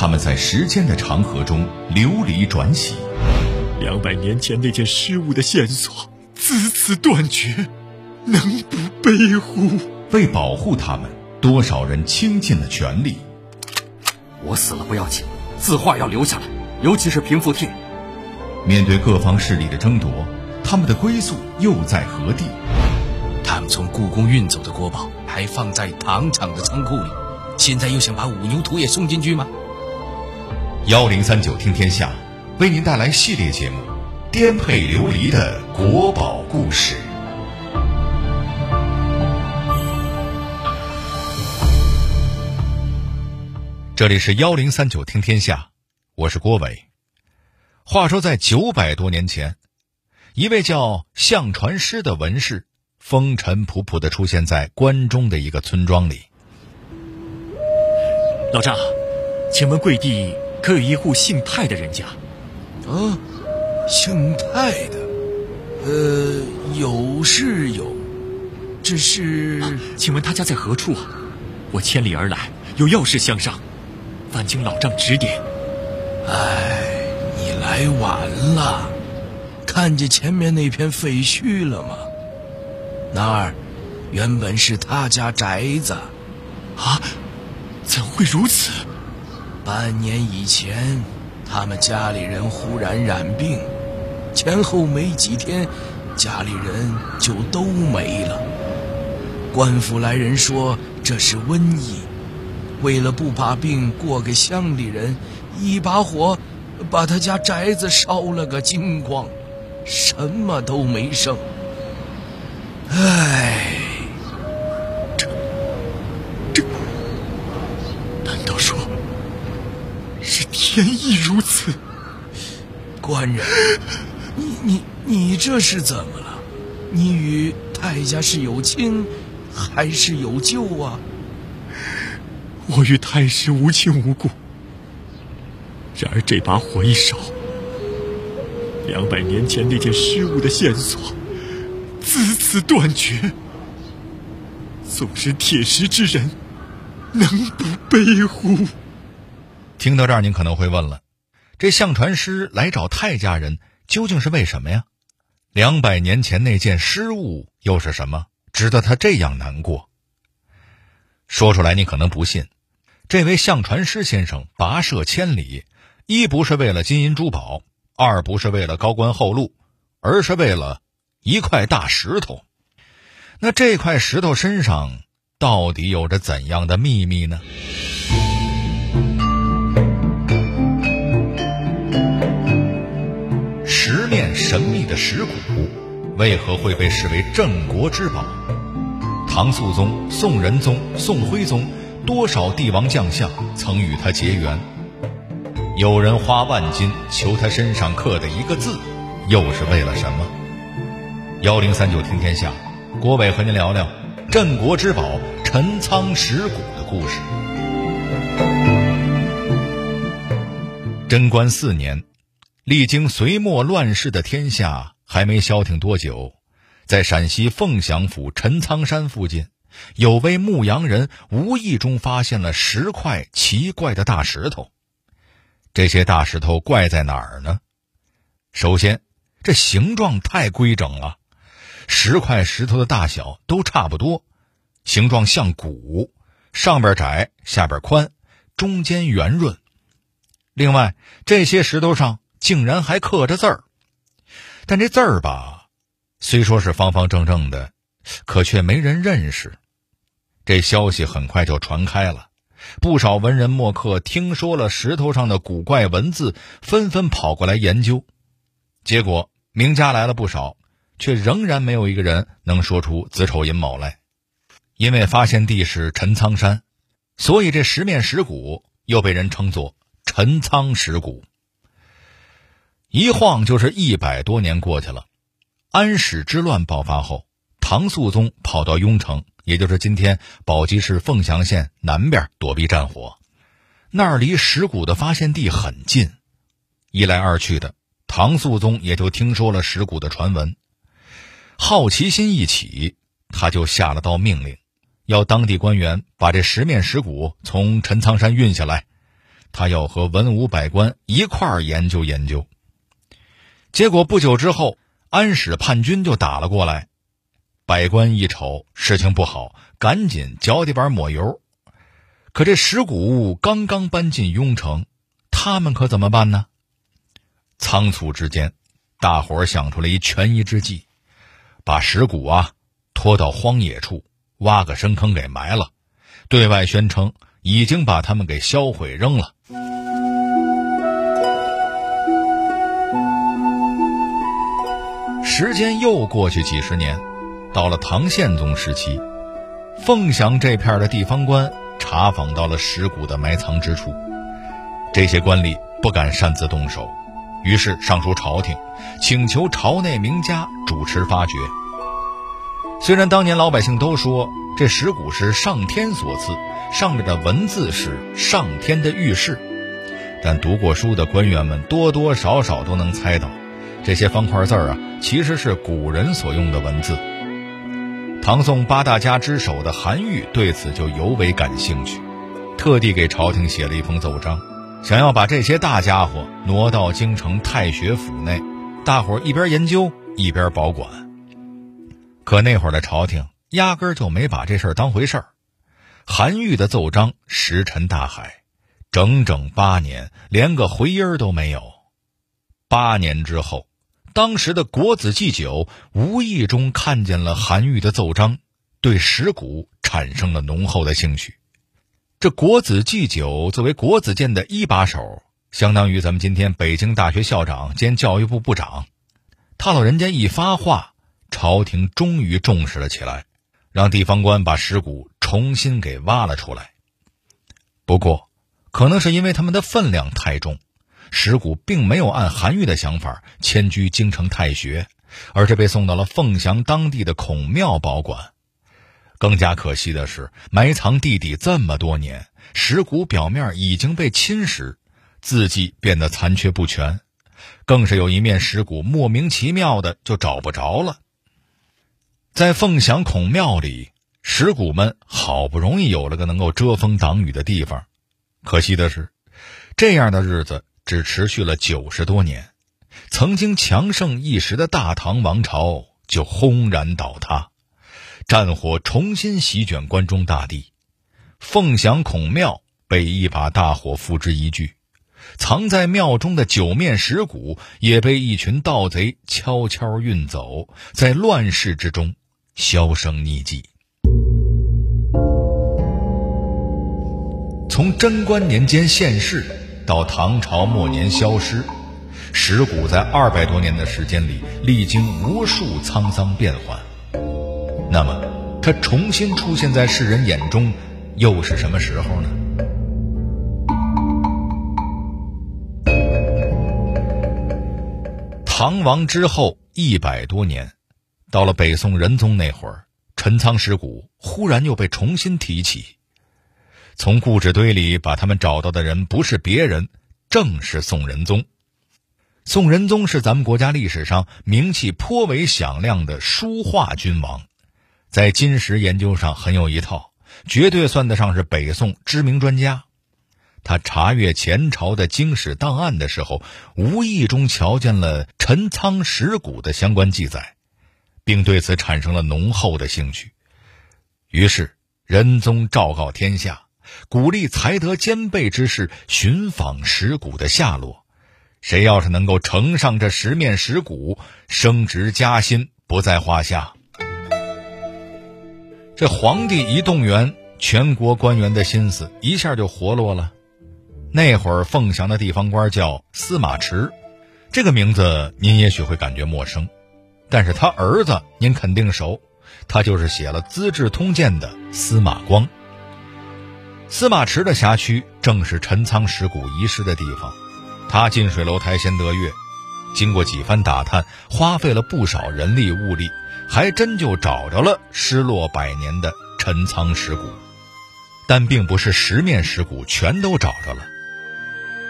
他们在时间的长河中流离转徙。两百年前那件失物的线索自此断绝，能不悲乎？为保护他们，多少人倾尽了全力。我死了不要紧，字画要留下来，尤其是平复帖。面对各方势力的争夺，他们的归宿又在何地？他们从故宫运走的国宝还放在糖厂的仓库里，现在又想把五牛图也送进去吗？幺零三九听天下，为您带来系列节目《颠沛流离的国宝故事》。这里是幺零三九听天下，我是郭伟。话说，在九百多年前，一位叫相传师的文士，风尘仆仆的出现在关中的一个村庄里。老丈，请问贵地可有一户姓泰的人家？啊，姓泰的，呃，有是有，只是……请问他家在何处啊？我千里而来，有要事相商。烦请老丈指点。哎，你来晚了，看见前面那片废墟了吗？那儿原本是他家宅子。啊？怎会如此？半年以前，他们家里人忽然染病，前后没几天，家里人就都没了。官府来人说这是瘟疫。为了不把病过给乡里人，一把火把他家宅子烧了个精光，什么都没剩。唉，是天意如此？官人，你你你这是怎么了？你与太家是有亲还是有旧啊？我与太师无亲无故，然而这把火一烧，两百年前那件失物的线索自此断绝。纵使铁石之人，能不悲乎？听到这儿，您可能会问了：这相传师来找太家人，究竟是为什么呀？两百年前那件失物又是什么，值得他这样难过？说出来，你可能不信。这位相传师先生跋涉千里，一不是为了金银珠宝，二不是为了高官厚禄，而是为了一块大石头。那这块石头身上到底有着怎样的秘密呢？面神秘的石鼓，为何会被视为镇国之宝？唐肃宗、宋仁宗、宋徽宗。多少帝王将相曾与他结缘？有人花万金求他身上刻的一个字，又是为了什么？幺零三九听天下，郭伟和您聊聊镇国之宝陈仓石鼓的故事。贞观四年，历经隋末乱世的天下还没消停多久，在陕西凤翔府陈仓山附近。有位牧羊人无意中发现了十块奇怪的大石头，这些大石头怪在哪儿呢？首先，这形状太规整了，十块石头的大小都差不多，形状像鼓，上边窄，下边宽，中间圆润。另外，这些石头上竟然还刻着字儿，但这字儿吧，虽说是方方正正的。可却没人认识，这消息很快就传开了。不少文人墨客听说了石头上的古怪文字，纷纷跑过来研究。结果名家来了不少，却仍然没有一个人能说出子丑寅卯来。因为发现地是陈仓山，所以这十面石鼓又被人称作陈仓石鼓。一晃就是一百多年过去了，安史之乱爆发后。唐肃宗跑到雍城，也就是今天宝鸡市凤翔县南边躲避战火，那儿离石鼓的发现地很近。一来二去的，唐肃宗也就听说了石鼓的传闻。好奇心一起，他就下了道命令，要当地官员把这十面石鼓从陈仓山运下来，他要和文武百官一块儿研究研究。结果不久之后，安史叛军就打了过来。百官一瞅事情不好，赶紧脚底板抹油。可这石鼓刚刚搬进雍城，他们可怎么办呢？仓促之间，大伙想出了一权宜之计，把石鼓啊拖到荒野处，挖个深坑给埋了，对外宣称已经把他们给销毁扔了。时间又过去几十年，到了唐宪宗时期，凤翔这片的地方官。查访到了石鼓的埋藏之处，这些官吏不敢擅自动手，于是上书朝廷，请求朝内名家主持发掘。虽然当年老百姓都说这石鼓是上天所赐，上面的文字是上天的预示，但读过书的官员们多多少少都能猜到，这些方块字儿啊，其实是古人所用的文字。唐宋八大家之首的韩愈对此就尤为感兴趣，特地给朝廷写了一封奏章，想要把这些大家伙挪到京城太学府内，大伙儿一边研究一边保管。可那会儿的朝廷压根儿就没把这事儿当回事儿。韩愈的奏章石沉大海，整整八年连个回音儿都没有。八年之后。当时的国子祭酒无意中看见了韩愈的奏章，对石鼓产生了浓厚的兴趣。这国子祭酒作为国子监的一把手，相当于咱们今天北京大学校长兼教育部部长，他老人家一发话，朝廷终于重视了起来，让地方官把石鼓重新给挖了出来。不过，可能是因为他们的分量太重。石鼓并没有按韩愈的想法迁居京城太学，而是被送到了凤翔当地的孔庙保管。更加可惜的是，埋藏地底这么多年，石鼓表面已经被侵蚀，字迹变得残缺不全，更是有一面石鼓莫名其妙的就找不着了。在凤翔孔庙里，石鼓们好不容易有了个能够遮风挡雨的地方，可惜的是，这样的日子。只持续了九十多年，曾经强盛一时的大唐王朝就轰然倒塌，战火重新席卷关中大地，凤翔孔庙被一把大火付之一炬，藏在庙中的九面石鼓也被一群盗贼悄悄运走，在乱世之中销声匿迹。从贞观年间现世。到唐朝末年消失，石鼓在二百多年的时间里历经无数沧桑变幻。那么，它重新出现在世人眼中，又是什么时候呢？唐王之后一百多年，到了北宋仁宗那会儿，陈仓石鼓忽然又被重新提起。从故纸堆里把他们找到的人不是别人，正是宋仁宗。宋仁宗是咱们国家历史上名气颇为响亮的书画君王，在金石研究上很有一套，绝对算得上是北宋知名专家。他查阅前朝的经史档案的时候，无意中瞧见了陈仓石鼓的相关记载，并对此产生了浓厚的兴趣。于是仁宗昭告天下。鼓励才德兼备之士寻访石鼓的下落，谁要是能够呈上这十面石鼓，升职加薪不在话下。这皇帝一动员，全国官员的心思一下就活络了。那会儿凤翔的地方官叫司马池，这个名字您也许会感觉陌生，但是他儿子您肯定熟，他就是写了《资治通鉴》的司马光。司马池的辖区正是陈仓石鼓遗失的地方，他近水楼台先得月，经过几番打探，花费了不少人力物力，还真就找着了失落百年的陈仓石鼓。但并不是十面石鼓全都找着了，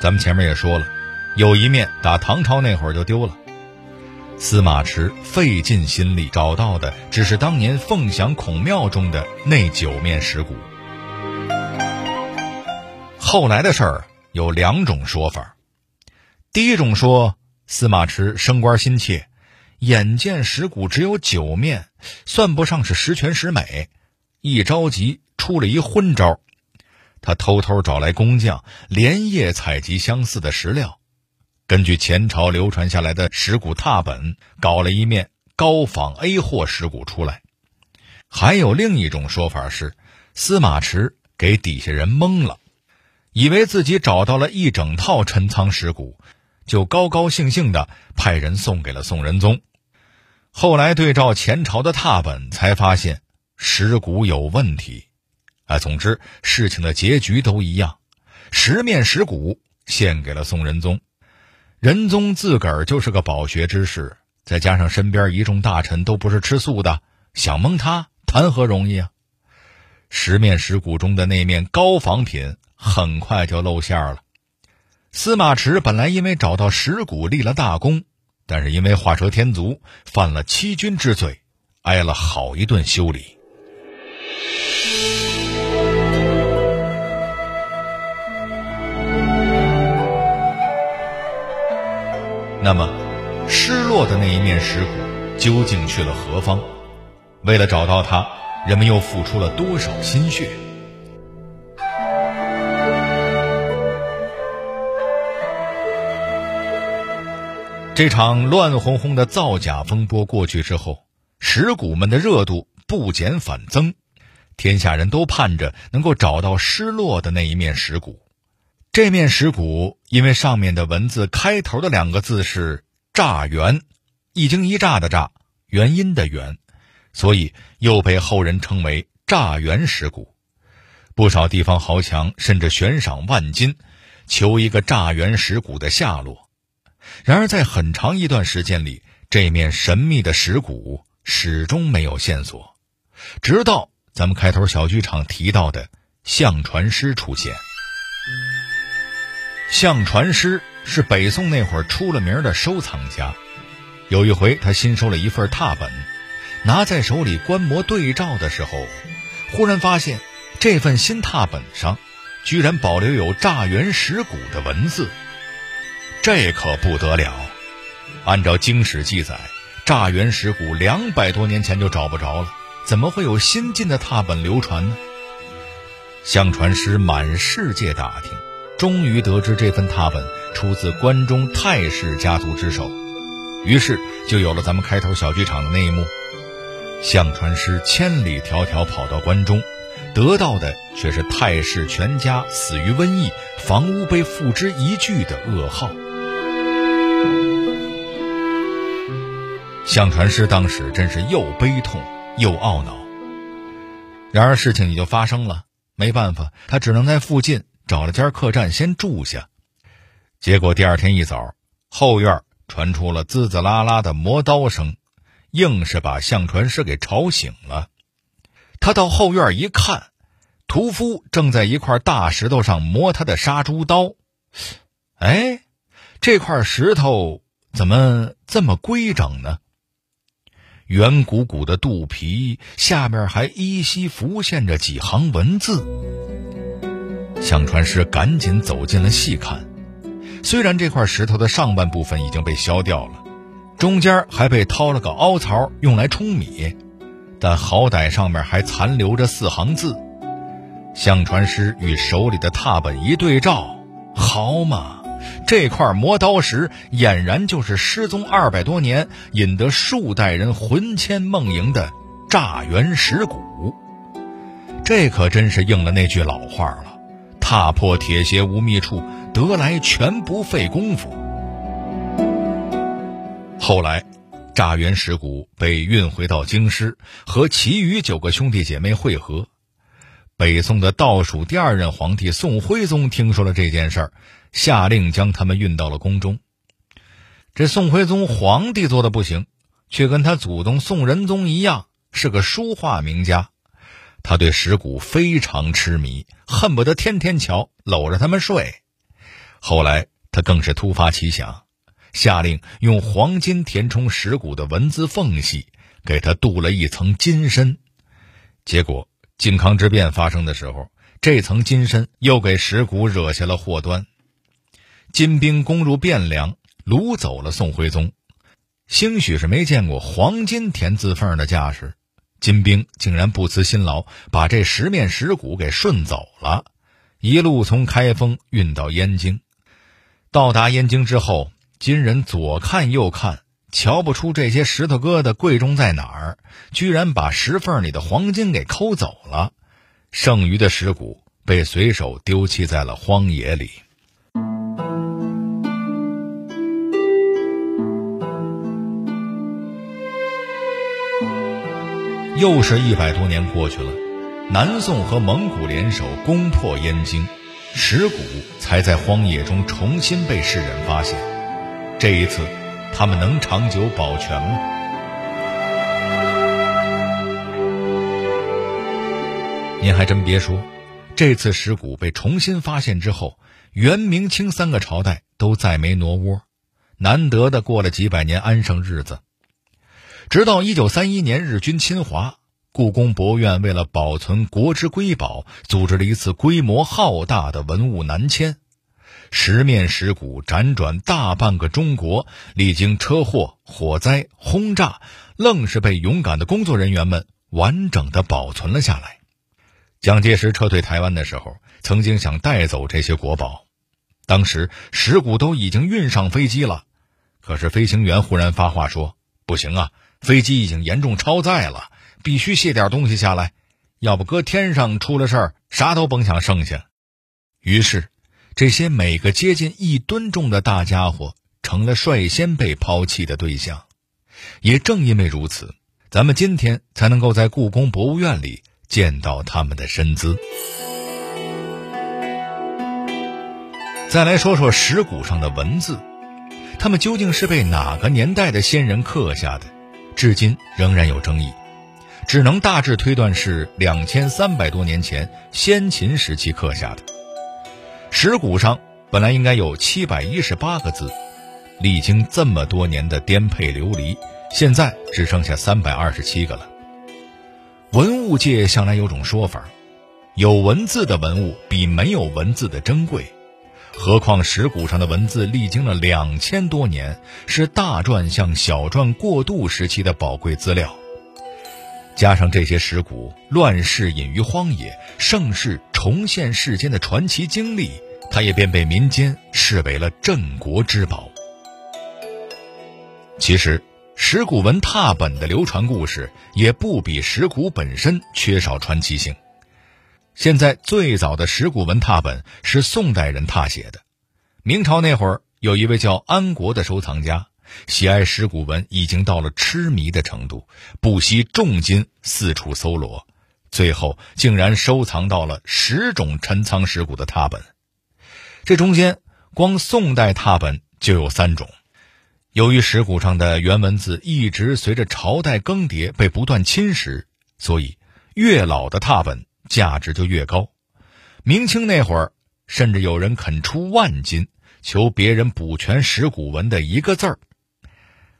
咱们前面也说了，有一面打唐朝那会儿就丢了。司马池费尽心力找到的，只是当年凤翔孔庙中的那九面石鼓。后来的事儿有两种说法。第一种说，司马池升官心切，眼见石鼓只有九面，算不上是十全十美，一着急出了一昏招。他偷偷找来工匠，连夜采集相似的石料，根据前朝流传下来的石鼓拓本，搞了一面高仿 A 货石鼓出来。还有另一种说法是，司马池给底下人蒙了，以为自己找到了一整套陈仓石鼓。就高高兴兴的派人送给了宋仁宗，后来对照前朝的拓本，才发现石鼓有问题。啊，总之事情的结局都一样，十面石鼓献给了宋仁宗。仁宗自个儿就是个饱学之士，再加上身边一众大臣都不是吃素的，想蒙他谈何容易啊！十面石鼓中的那面高仿品很快就露馅了。司马池本来因为找到石鼓立了大功，但是因为画蛇添足，犯了欺君之罪，挨了好一顿修理。那么，失落的那一面石鼓究竟去了何方？为了找到它，人们又付出了多少心血？这场乱哄哄的造假风波过去之后，石鼓们的热度不减反增，天下人都盼着能够找到失落的那一面石鼓。这面石鼓因为上面的文字开头的两个字是“乍元”，一惊一乍的“乍”，原因的“元”，所以又被后人称为“乍元石鼓”。不少地方豪强甚至悬赏万金，求一个乍元石鼓的下落。然而，在很长一段时间里，这面神秘的石鼓始终没有线索，直到咱们开头小剧场提到的相传师出现。相传师是北宋那会儿出了名的收藏家。有一回，他新收了一份拓本，拿在手里观摩对照的时候，忽然发现这份新拓本上居然保留有乍元石鼓的文字。这可不得了！按照经史记载，乍元石鼓两百多年前就找不着了，怎么会有新进的拓本流传呢？相传师满世界打听，终于得知这份拓本出自关中太氏家族之手，于是就有了咱们开头小剧场的那一幕。相传师千里迢迢跑到关中，得到的却是太氏全家死于瘟疫，房屋被付之一炬的噩耗。相传师当时真是又悲痛又懊恼。然而事情也就发生了，没办法，他只能在附近找了间客栈先住下。结果第二天一早，后院传出了滋滋啦啦的磨刀声，硬是把相传师给吵醒了。他到后院一看，屠夫正在一块大石头上磨他的杀猪刀。哎。这块石头怎么这么规整呢？圆鼓鼓的肚皮下面还依稀浮现着几行文字。相传师赶紧走进了细看，虽然这块石头的上半部分已经被削掉了，中间还被掏了个凹槽用来冲米，但好歹上面还残留着四行字。相传师与手里的拓本一对照，好嘛！这块磨刀石俨然就是失踪二百多年、引得数代人魂牵梦萦的炸原石鼓。这可真是应了那句老话了：“踏破铁鞋无觅处，得来全不费工夫。”后来，炸原石鼓被运回到京师，和其余九个兄弟姐妹会合。北宋的倒数第二任皇帝宋徽宗听说了这件事儿。下令将他们运到了宫中。这宋徽宗皇帝做的不行，却跟他祖宗宋仁宗一样是个书画名家。他对石鼓非常痴迷，恨不得天天瞧，搂着他们睡。后来他更是突发奇想，下令用黄金填充石鼓的文字缝隙，给他镀了一层金身。结果靖康之变发生的时候，这层金身又给石鼓惹下了祸端。金兵攻入汴梁，掳走了宋徽宗。兴许是没见过黄金填字缝的架势，金兵竟然不辞辛劳，把这十面石鼓给顺走了，一路从开封运到燕京。到达燕京之后，金人左看右看，瞧不出这些石头疙瘩贵重在哪儿，居然把石缝里的黄金给抠走了，剩余的石鼓被随手丢弃在了荒野里。又是一百多年过去了，南宋和蒙古联手攻破燕京，石鼓才在荒野中重新被世人发现。这一次，他们能长久保全吗？您还真别说，这次石鼓被重新发现之后，元、明、清三个朝代都再没挪窝，难得的过了几百年安生日子。直到一九三一年，日军侵华，故宫博物院为了保存国之瑰宝，组织了一次规模浩大的文物南迁。十面石鼓辗转大半个中国，历经车祸、火灾、轰炸，愣是被勇敢的工作人员们完整的保存了下来。蒋介石撤退台湾的时候，曾经想带走这些国宝，当时石鼓都已经运上飞机了，可是飞行员忽然发话说：“不行啊！”飞机已经严重超载了，必须卸点东西下来，要不搁天上出了事儿，啥都甭想剩下。于是，这些每个接近一吨重的大家伙成了率先被抛弃的对象。也正因为如此，咱们今天才能够在故宫博物院里见到他们的身姿。再来说说石鼓上的文字，他们究竟是被哪个年代的先人刻下的？至今仍然有争议，只能大致推断是两千三百多年前先秦时期刻下的。石鼓上本来应该有七百一十八个字，历经这么多年的颠沛流离，现在只剩下三百二十七个了。文物界向来有种说法，有文字的文物比没有文字的珍贵。何况石鼓上的文字历经了两千多年，是大篆向小篆过渡时期的宝贵资料。加上这些石鼓乱世隐于荒野，盛世重现世间的传奇经历，它也便被民间视为了镇国之宝。其实，石鼓文拓本的流传故事也不比石鼓本身缺少传奇性。现在最早的石鼓文拓本是宋代人拓写的。明朝那会儿，有一位叫安国的收藏家，喜爱石鼓文已经到了痴迷的程度，不惜重金四处搜罗，最后竟然收藏到了十种陈仓石鼓的拓本。这中间，光宋代拓本就有三种。由于石鼓上的原文字一直随着朝代更迭被不断侵蚀，所以越老的拓本。价值就越高。明清那会儿，甚至有人肯出万金求别人补全石鼓文的一个字儿。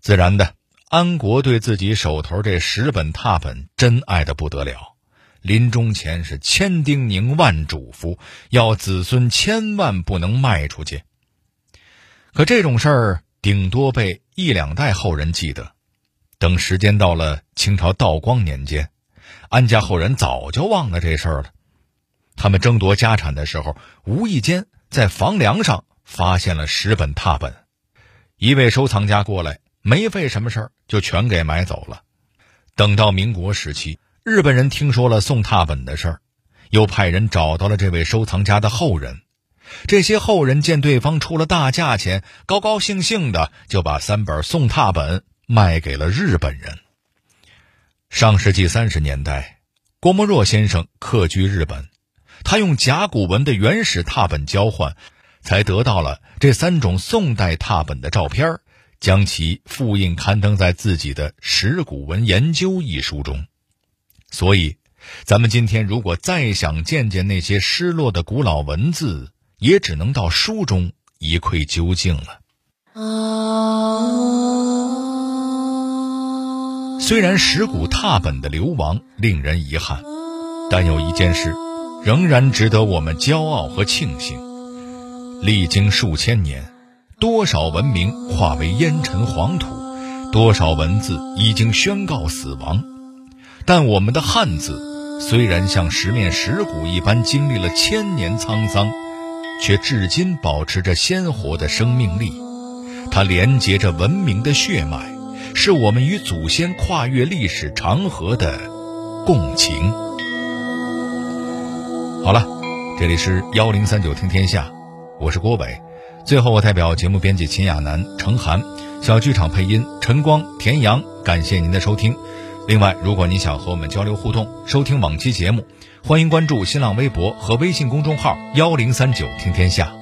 自然的，安国对自己手头这十本拓本真爱的不得了，临终前是千叮咛万嘱咐，要子孙千万不能卖出去。可这种事儿顶多被一两代后人记得，等时间到了清朝道光年间。安家后人早就忘了这事儿了。他们争夺家产的时候，无意间在房梁上发现了十本拓本。一位收藏家过来，没费什么事儿就全给买走了。等到民国时期，日本人听说了送拓本的事儿，又派人找到了这位收藏家的后人。这些后人见对方出了大价钱，高高兴兴的就把三本宋拓本卖给了日本人。上世纪三十年代，郭沫若先生客居日本，他用甲骨文的原始拓本交换，才得到了这三种宋代拓本的照片，将其复印刊登在自己的《石鼓文研究》一书中。所以，咱们今天如果再想见见那些失落的古老文字，也只能到书中一窥究竟了。啊虽然石鼓拓本的流亡令人遗憾，但有一件事仍然值得我们骄傲和庆幸：历经数千年，多少文明化为烟尘黄土，多少文字已经宣告死亡，但我们的汉字虽然像十面石鼓一般经历了千年沧桑，却至今保持着鲜活的生命力。它连接着文明的血脉，是我们与祖先跨越历史长河的共情。好了，这里是幺零三九听天下。我是郭伟，最后我代表节目编辑秦亚楠、程涵，小剧场配音陈光、田阳，感谢您的收听。另外，如果您想和我们交流互动、收听往期节目，欢迎关注新浪微博和微信公众号“幺零三九听天下”。